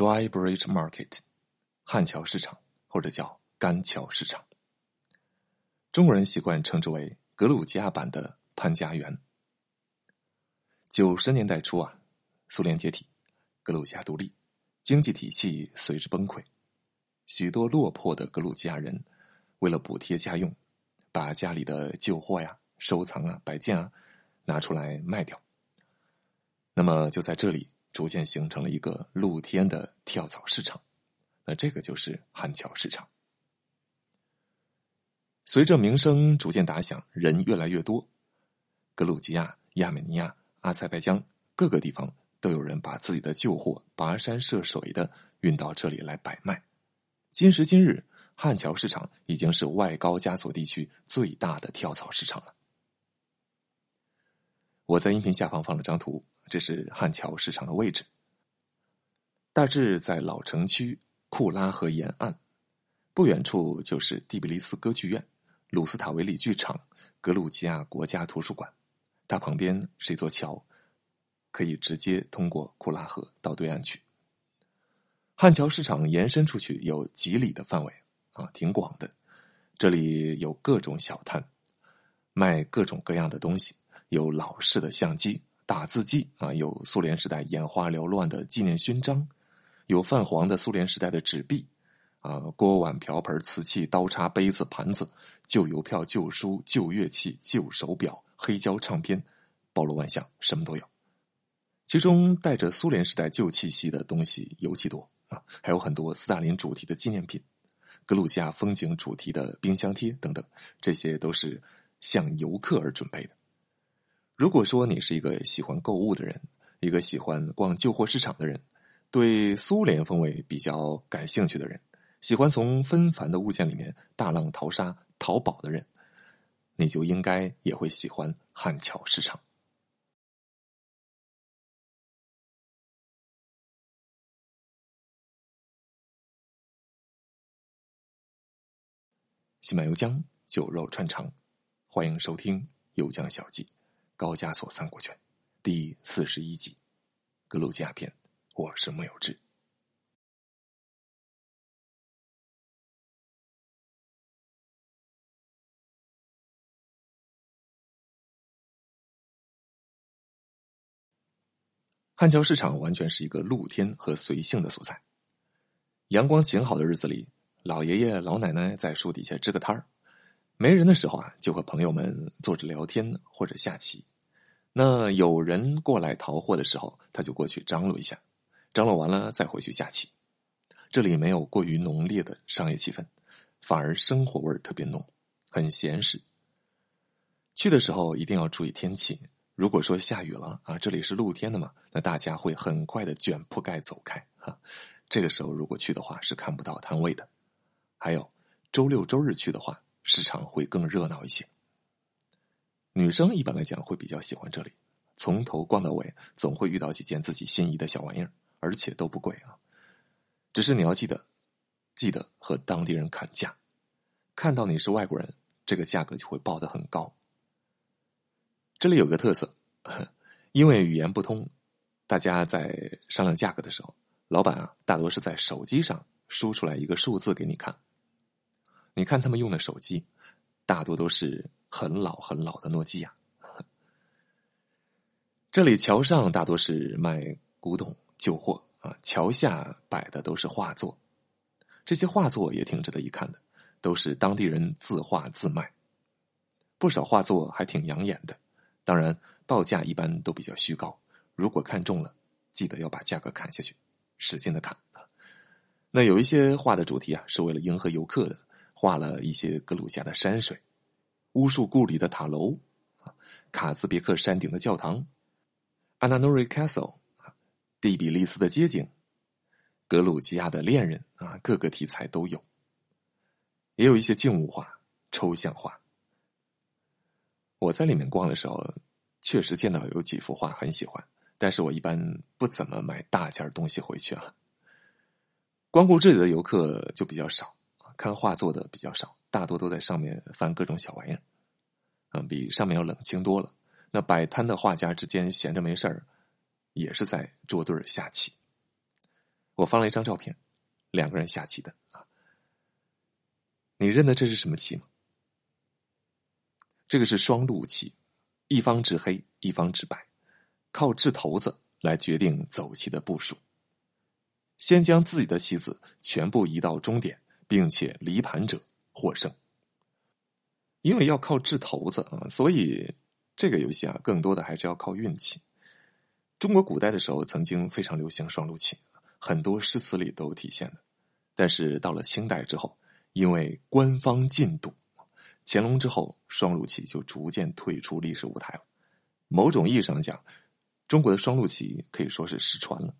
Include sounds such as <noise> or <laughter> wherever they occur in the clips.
（Dry Bridge Market） 汉桥市场，或者叫干桥市场。中国人习惯称之为格鲁吉亚版的潘家园。九十年代初啊，苏联解体，格鲁吉亚独立，经济体系随之崩溃，许多落魄的格鲁吉亚人为了补贴家用，把家里的旧货呀、收藏啊、摆件啊拿出来卖掉。那么就在这里逐渐形成了一个露天的跳蚤市场，那这个就是汉桥市场。随着名声逐渐打响，人越来越多，格鲁吉亚、亚美尼亚、阿塞拜疆各个地方都有人把自己的旧货跋山涉水的运到这里来摆卖。今时今日，汉桥市场已经是外高加索地区最大的跳蚤市场了。我在音频下方放了张图，这是汉桥市场的位置，大致在老城区库拉河沿岸，不远处就是蒂比利斯歌剧院。鲁斯塔维里剧场、格鲁吉亚国家图书馆，它旁边是一座桥，可以直接通过库拉河到对岸去。汉桥市场延伸出去有几里的范围啊，挺广的。这里有各种小摊，卖各种各样的东西，有老式的相机、打字机啊，有苏联时代眼花缭乱的纪念勋章，有泛黄的苏联时代的纸币。啊，锅碗瓢盆、瓷器、刀叉、杯子、盘子、旧邮票、旧书、旧乐器、旧手表、黑胶唱片，包罗万象，什么都有。其中带着苏联时代旧气息的东西尤其多啊，还有很多斯大林主题的纪念品、格鲁吉亚风景主题的冰箱贴等等，这些都是向游客而准备的。如果说你是一个喜欢购物的人，一个喜欢逛旧货市场的人，对苏联风味比较感兴趣的人。喜欢从纷繁的物件里面大浪淘沙淘宝的人，你就应该也会喜欢汉桥市场。西满油江酒肉串肠，欢迎收听《油江小记》高加索三国拳第四十一集格鲁吉亚篇。我是木有志。汉桥市场完全是一个露天和随性的所在。阳光晴好的日子里，老爷爷老奶奶在树底下支个摊儿；没人的时候啊，就和朋友们坐着聊天或者下棋。那有人过来淘货的时候，他就过去张罗一下，张罗完了再回去下棋。这里没有过于浓烈的商业气氛，反而生活味特别浓，很闲适。去的时候一定要注意天气。如果说下雨了啊，这里是露天的嘛，那大家会很快的卷铺盖走开哈。这个时候如果去的话是看不到摊位的。还有周六周日去的话，市场会更热闹一些。女生一般来讲会比较喜欢这里，从头逛到尾，总会遇到几件自己心仪的小玩意儿，而且都不贵啊。只是你要记得，记得和当地人砍价，看到你是外国人，这个价格就会报的很高。这里有个特色，因为语言不通，大家在商量价格的时候，老板啊大多是在手机上输出来一个数字给你看。你看他们用的手机，大多都是很老很老的诺基亚。这里桥上大多是卖古董旧货啊，桥下摆的都是画作，这些画作也挺值得一看的，都是当地人自画自卖，不少画作还挺养眼的。当然，报价一般都比较虚高。如果看中了，记得要把价格砍下去，使劲的砍啊！那有一些画的主题啊，是为了迎合游客的，画了一些格鲁吉亚的山水、巫术故里的塔楼啊、卡兹别克山顶的教堂、阿纳诺瑞 Castle 啊、蒂比利斯的街景、格鲁吉亚的恋人啊，各个题材都有。也有一些静物画、抽象画。我在里面逛的时候，确实见到有几幅画很喜欢，但是我一般不怎么买大件东西回去啊。光顾这里的游客就比较少，看画作的比较少，大多都在上面翻各种小玩意儿，嗯，比上面要冷清多了。那摆摊的画家之间闲着没事儿，也是在桌对儿下棋。我放了一张照片，两个人下棋的啊。你认得这是什么棋吗？这个是双路棋，一方执黑，一方执白，靠掷骰子来决定走棋的部署。先将自己的棋子全部移到终点，并且离盘者获胜。因为要靠掷骰子啊，所以这个游戏啊，更多的还是要靠运气。中国古代的时候，曾经非常流行双陆棋，很多诗词里都有体现的。但是到了清代之后，因为官方禁赌，乾隆之后，双陆棋就逐渐退出历史舞台了。某种意义上讲，中国的双陆棋可以说是失传了。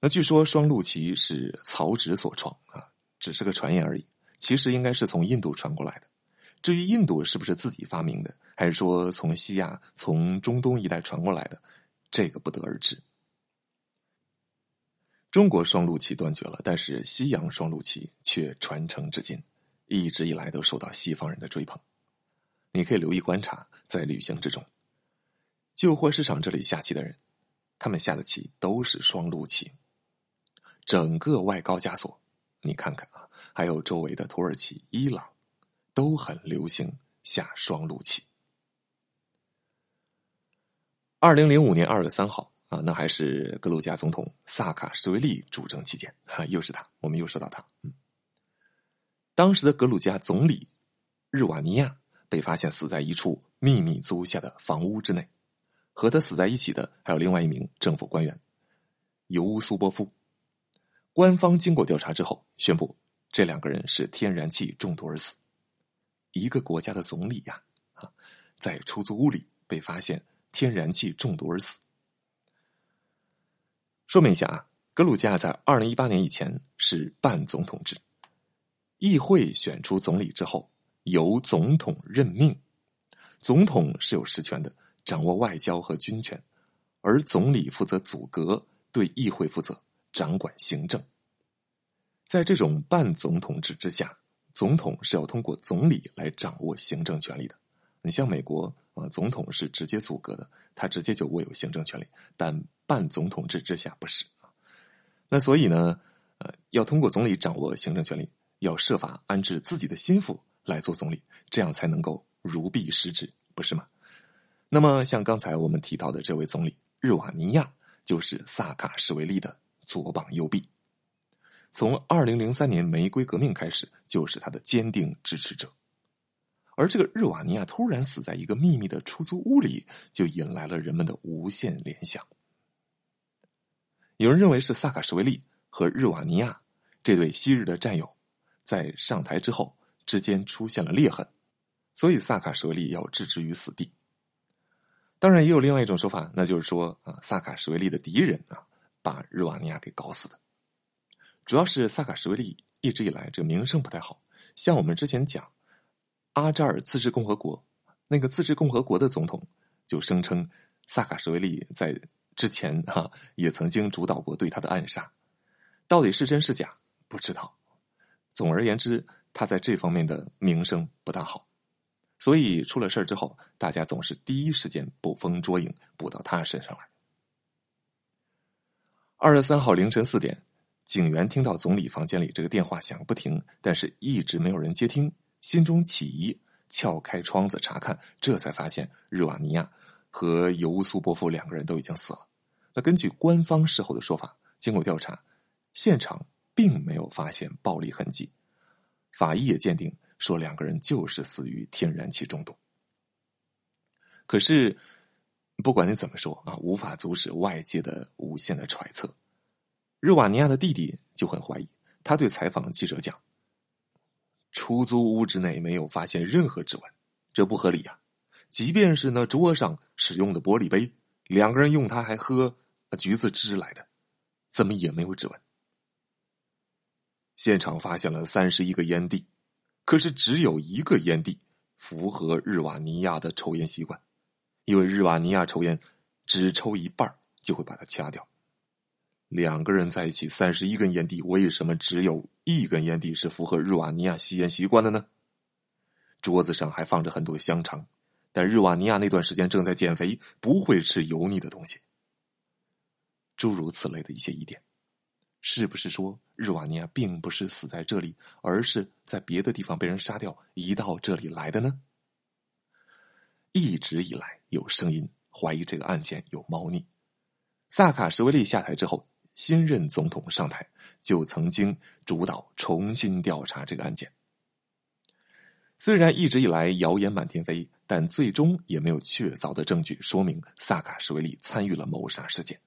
那据说双陆棋是曹植所创啊，只是个传言而已。其实应该是从印度传过来的。至于印度是不是自己发明的，还是说从西亚、从中东一带传过来的，这个不得而知。中国双陆棋断绝了，但是西洋双陆棋却传承至今，一直以来都受到西方人的追捧。你可以留意观察，在旅行之中，旧货市场这里下棋的人，他们下的棋都是双陆棋。整个外高加索，你看看啊，还有周围的土耳其、伊朗，都很流行下双陆棋。二零零五年二月三号啊，那还是格鲁吉亚总统萨卡什维利主政期间，哈，又是他，我们又说到他。嗯，当时的格鲁吉亚总理日瓦尼亚被发现死在一处秘密租下的房屋之内，和他死在一起的还有另外一名政府官员尤乌苏波夫。官方经过调查之后，宣布这两个人是天然气中毒而死。一个国家的总理呀，啊，在出租屋里被发现天然气中毒而死。说明一下啊，格鲁吉亚在二零一八年以前是半总统制，议会选出总理之后由总统任命，总统是有实权的，掌握外交和军权，而总理负责组阁，对议会负责。掌管行政，在这种半总统制之下，总统是要通过总理来掌握行政权力的。你像美国啊，总统是直接组阁的，他直接就握有行政权力，但半总统制之下不是那所以呢，呃，要通过总理掌握行政权力，要设法安置自己的心腹来做总理，这样才能够如臂使指，不是吗？那么像刚才我们提到的这位总理日瓦尼亚，就是萨卡什维利的。左膀右臂，从二零零三年玫瑰革命开始，就是他的坚定支持者。而这个日瓦尼亚突然死在一个秘密的出租屋里，就引来了人们的无限联想。有人认为是萨卡什维利和日瓦尼亚这对昔日的战友，在上台之后之间出现了裂痕，所以萨卡什维利要置之于死地。当然，也有另外一种说法，那就是说啊，萨卡什维利的敌人啊。把日瓦尼亚给搞死的，主要是萨卡什维利一直以来这个名声不太好。像我们之前讲，阿扎尔自治共和国那个自治共和国的总统就声称，萨卡什维利在之前哈也曾经主导过对他的暗杀，到底是真是假不知道。总而言之，他在这方面的名声不大好，所以出了事儿之后，大家总是第一时间捕风捉影，捕到他身上来。二月三号凌晨四点，警员听到总理房间里这个电话响不停，但是一直没有人接听，心中起疑，撬开窗子查看，这才发现日瓦尼亚和尤苏波夫两个人都已经死了。那根据官方事后的说法，经过调查，现场并没有发现暴力痕迹，法医也鉴定说两个人就是死于天然气中毒。可是。不管你怎么说啊，无法阻止外界的无限的揣测。日瓦尼亚的弟弟就很怀疑，他对采访记者讲：“出租屋之内没有发现任何指纹，这不合理呀！即便是那桌上使用的玻璃杯，两个人用它还喝橘子汁来的，怎么也没有指纹？现场发现了三十一个烟蒂，可是只有一个烟蒂符合日瓦尼亚的抽烟习惯。”因为日瓦尼亚抽烟只抽一半就会把它掐掉。两个人在一起三十一根烟蒂，为什么只有一根烟蒂是符合日瓦尼亚吸烟习惯的呢？桌子上还放着很多香肠，但日瓦尼亚那段时间正在减肥，不会吃油腻的东西。诸如此类的一些疑点。是不是说日瓦尼亚并不是死在这里，而是在别的地方被人杀掉，移到这里来的呢？一直以来有声音怀疑这个案件有猫腻。萨卡什维利下台之后，新任总统上台就曾经主导重新调查这个案件。虽然一直以来谣言满天飞，但最终也没有确凿的证据说明萨卡什维利参与了谋杀事件。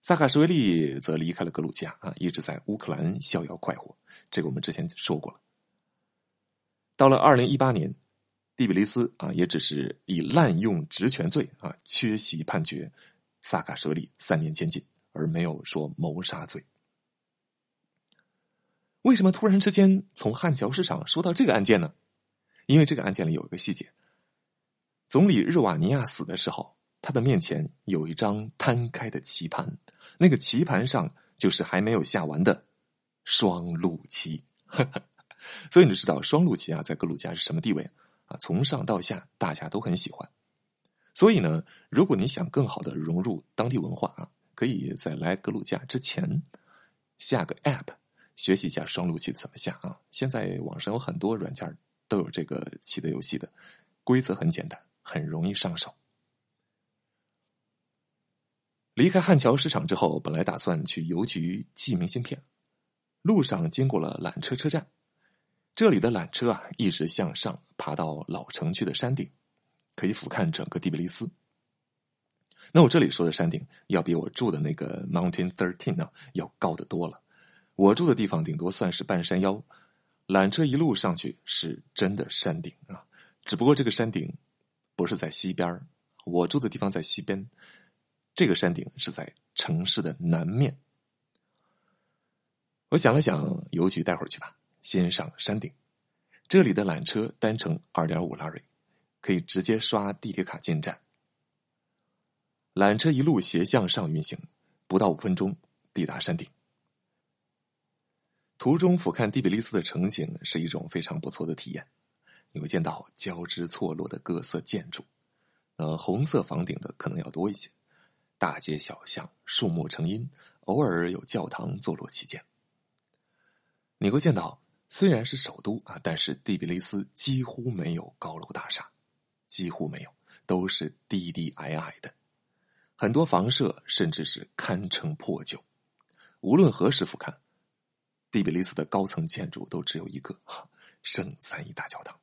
萨卡什维利则离开了格鲁吉亚啊，一直在乌克兰逍遥快活。这个我们之前说过了。到了二零一八年，蒂比利斯啊，也只是以滥用职权罪啊缺席判决萨卡什维利三年监禁，而没有说谋杀罪。为什么突然之间从汉桥市场说到这个案件呢？因为这个案件里有一个细节：总理日瓦尼亚死的时候，他的面前有一张摊开的棋盘，那个棋盘上就是还没有下完的双陆棋。<laughs> 所以你就知道双陆棋啊，在格鲁吉亚是什么地位从上到下，大家都很喜欢。所以呢，如果你想更好的融入当地文化啊，可以在来格鲁吉亚之前下个 App。学习一下双陆棋怎么下啊！现在网上有很多软件都有这个棋的游戏的，规则很简单，很容易上手。离开汉桥市场之后，本来打算去邮局寄明信片，路上经过了缆车车站，这里的缆车啊一直向上爬到老城区的山顶，可以俯瞰整个蒂比利斯。那我这里说的山顶，要比我住的那个 Mountain Thirteen 呢要高得多了。我住的地方顶多算是半山腰，缆车一路上去是真的山顶啊！只不过这个山顶不是在西边我住的地方在西边，这个山顶是在城市的南面。我想了想，邮局待会儿去吧，先上山顶。这里的缆车单程二点五拉瑞，可以直接刷地铁卡进站。缆车一路斜向上运行，不到五分钟抵达山顶。途中俯瞰蒂比利斯的城景是一种非常不错的体验。你会见到交织错落的各色建筑，呃，红色房顶的可能要多一些。大街小巷，树木成荫，偶尔有教堂坐落其间。你会见到，虽然是首都啊，但是蒂比利斯几乎没有高楼大厦，几乎没有，都是低低矮矮的。很多房舍甚至是堪称破旧。无论何时俯瞰。蒂比利斯的高层建筑都只有一个圣三一大教堂，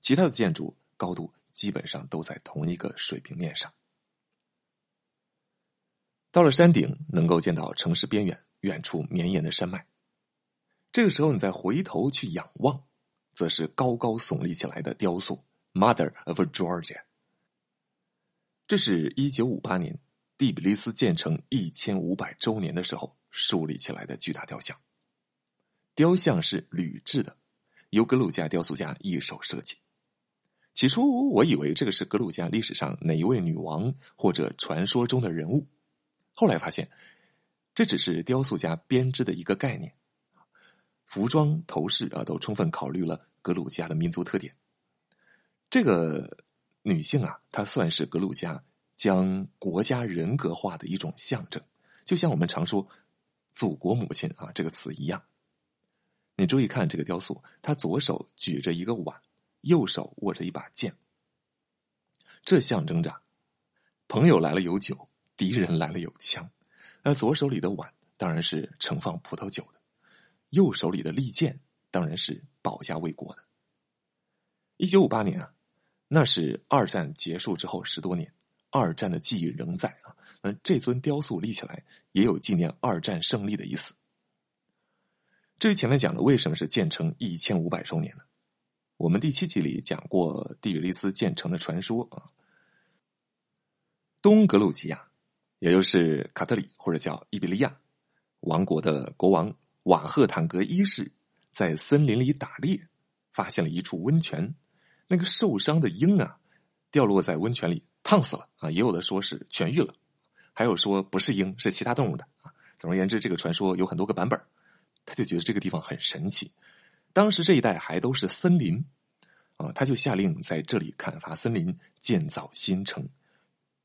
其他的建筑高度基本上都在同一个水平面上。到了山顶，能够见到城市边缘远处绵延的山脉。这个时候，你再回头去仰望，则是高高耸立起来的雕塑 “Mother of Georgia”。这是一九五八年第比利斯建成一千五百周年的时候树立起来的巨大雕像。雕像是铝制的，由格鲁吉亚雕塑家一手设计。起初我以为这个是格鲁吉亚历史上哪一位女王或者传说中的人物，后来发现这只是雕塑家编织的一个概念。服装、头饰啊，都充分考虑了格鲁吉亚的民族特点。这个女性啊，她算是格鲁吉亚将国家人格化的一种象征，就像我们常说“祖国母亲”啊这个词一样。你注意看这个雕塑，他左手举着一个碗，右手握着一把剑，这象征着朋友来了有酒，敌人来了有枪。那左手里的碗当然是盛放葡萄酒的，右手里的利剑当然是保家卫国的。一九五八年啊，那是二战结束之后十多年，二战的记忆仍在啊。那这尊雕塑立起来，也有纪念二战胜利的意思。至于前面讲的为什么是建成一千五百周年呢？我们第七集里讲过蒂比利斯建成的传说啊。东格鲁吉亚，也就是卡特里或者叫伊比利亚王国的国王瓦赫坦格一世，在森林里打猎，发现了一处温泉。那个受伤的鹰啊，掉落在温泉里，烫死了啊！也有的说是痊愈了，还有说不是鹰，是其他动物的啊。总而言之，这个传说有很多个版本。他就觉得这个地方很神奇，当时这一带还都是森林，啊，他就下令在这里砍伐森林，建造新城，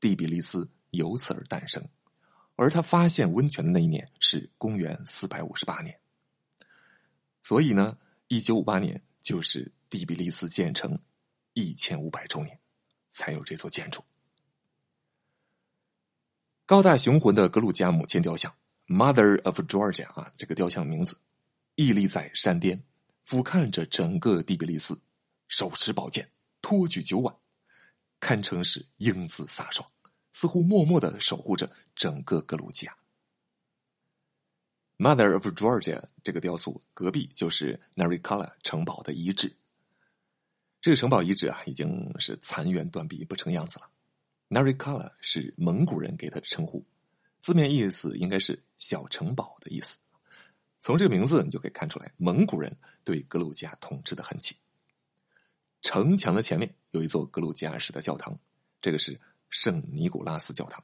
蒂比利斯由此而诞生。而他发现温泉的那一年是公元四百五十八年。所以呢，一九五八年就是第比利斯建成一千五百周年，才有这座建筑。高大雄浑的格鲁吉亚母亲雕像 （Mother of Georgia） 啊，这个雕像名字，屹立在山巅，俯瞰着整个第比利斯，手持宝剑，托举酒碗，堪称是英姿飒爽，似乎默默的守护着整个格鲁吉亚。Mother of Georgia 这个雕塑隔壁就是 Narikala 城堡的遗址。这个城堡遗址啊，已经是残垣断壁，不成样子了。Narikala 是蒙古人给他的称呼，字面意思应该是小城堡的意思。从这个名字你就可以看出来，蒙古人对格鲁吉亚统治的痕迹。城墙的前面有一座格鲁吉亚式的教堂，这个是圣尼古拉斯教堂，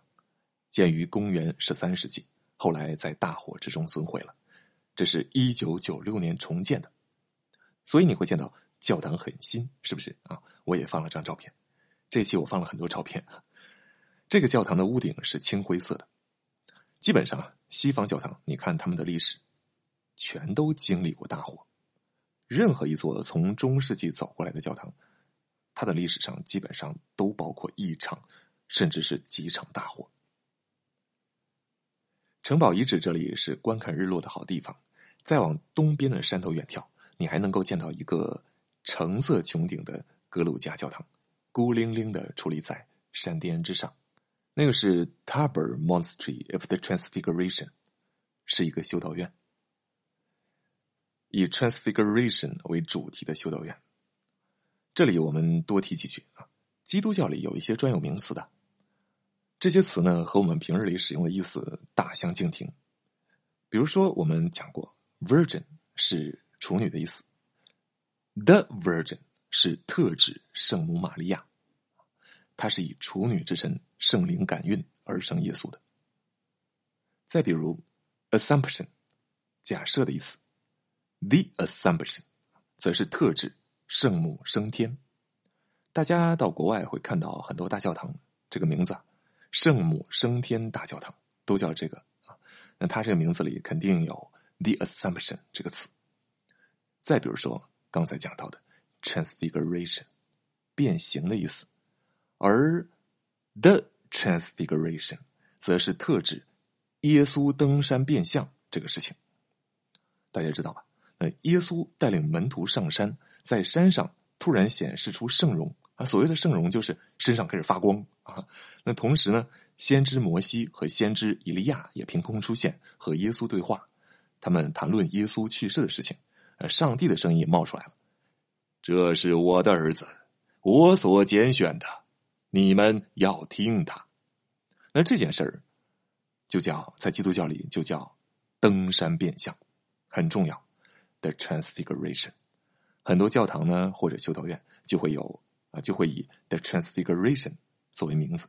建于公元十三世纪，后来在大火之中损毁了。这是一九九六年重建的，所以你会见到教堂很新，是不是啊？我也放了张照片，这期我放了很多照片。这个教堂的屋顶是青灰色的，基本上啊西方教堂，你看他们的历史，全都经历过大火。任何一座从中世纪走过来的教堂，它的历史上基本上都包括一场，甚至是几场大火。城堡遗址这里是观看日落的好地方，再往东边的山头远眺，你还能够见到一个橙色穹顶的格鲁吉亚教堂，孤零零的矗立在山巅之上。那个是 Tabor Monastery of the Transfiguration，是一个修道院，以 Transfiguration 为主题的修道院。这里我们多提几句啊，基督教里有一些专有名词的，这些词呢和我们平日里使用的意思大相径庭。比如说，我们讲过，Virgin 是处女的意思，The Virgin 是特指圣母玛利亚。他是以处女之神圣灵感孕而生耶稣的。再比如，assumption，假设的意思；the assumption，则是特指圣母升天。大家到国外会看到很多大教堂，这个名字“圣母升天大教堂”都叫这个啊。那它这个名字里肯定有 the assumption 这个词。再比如说刚才讲到的 transfiguration，变形的意思。而 the transfiguration 则是特指耶稣登山变相这个事情，大家知道吧？那耶稣带领门徒上山，在山上突然显示出圣容啊，所谓的圣容就是身上开始发光啊。那同时呢，先知摩西和先知以利亚也凭空出现，和耶稣对话，他们谈论耶稣去世的事情，而上帝的声音也冒出来了：“这是我的儿子，我所拣选的。”你们要听他，那这件事儿就叫在基督教里就叫登山变相，很重要。The Transfiguration，很多教堂呢或者修道院就会有啊，就会以 The Transfiguration 作为名字。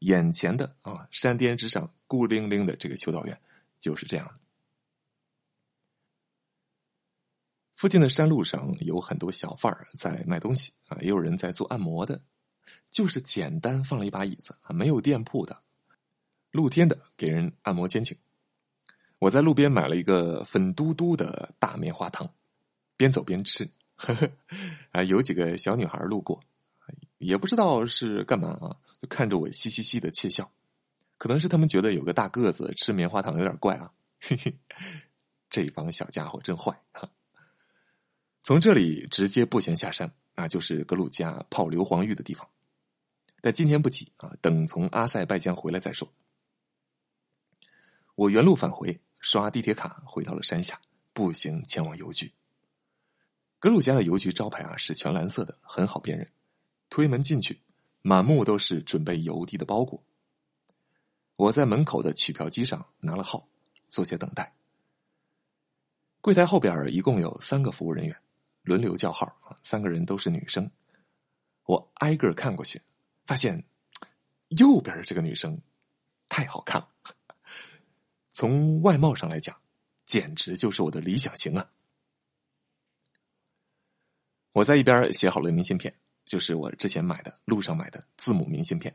眼前的啊山巅之上孤零零的这个修道院就是这样的。附近的山路上有很多小贩儿在卖东西啊，也有人在做按摩的。就是简单放了一把椅子啊，没有店铺的，露天的给人按摩肩颈。我在路边买了一个粉嘟嘟的大棉花糖，边走边吃。呵 <laughs> 呵啊，有几个小女孩路过，也不知道是干嘛啊，就看着我嘻嘻嘻的窃笑。可能是他们觉得有个大个子吃棉花糖有点怪啊。嘿嘿，这帮小家伙真坏。从这里直接步行下山，那就是格鲁吉亚泡硫磺浴的地方。但今天不急啊，等从阿塞拜疆回来再说。我原路返回，刷地铁卡回到了山下，步行前往邮局。格鲁吉亚的邮局招牌啊是全蓝色的，很好辨认。推门进去，满目都是准备邮递的包裹。我在门口的取票机上拿了号，坐下等待。柜台后边一共有三个服务人员，轮流叫号，三个人都是女生。我挨个看过去。发现右边这个女生太好看了，从外貌上来讲，简直就是我的理想型啊！我在一边写好了明信片，就是我之前买的路上买的字母明信片。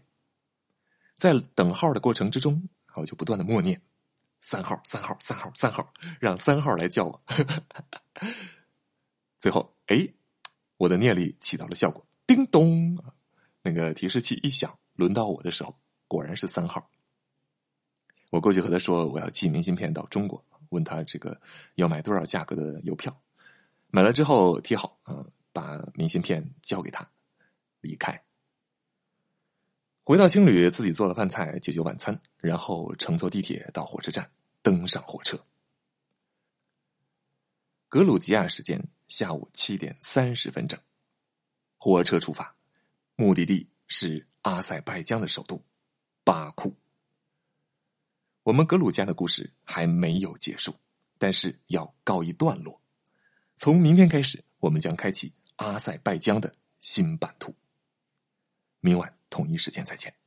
在等号的过程之中，我就不断的默念三号、三号、三号、三号，让三号来叫我。<laughs> 最后，哎，我的念力起到了效果，叮咚，那个提示器一响，轮到我的时候，果然是三号。我过去和他说我要寄明信片到中国，问他这个要买多少价格的邮票，买了之后贴好，嗯，把明信片交给他，离开。回到青旅，自己做了饭菜解决晚餐，然后乘坐地铁到火车站，登上火车。格鲁吉亚时间下午七点三十分整，火车出发，目的地是阿塞拜疆的首都巴库。我们格鲁家的故事还没有结束，但是要告一段落。从明天开始，我们将开启阿塞拜疆的新版图。明晚。同一时间再见。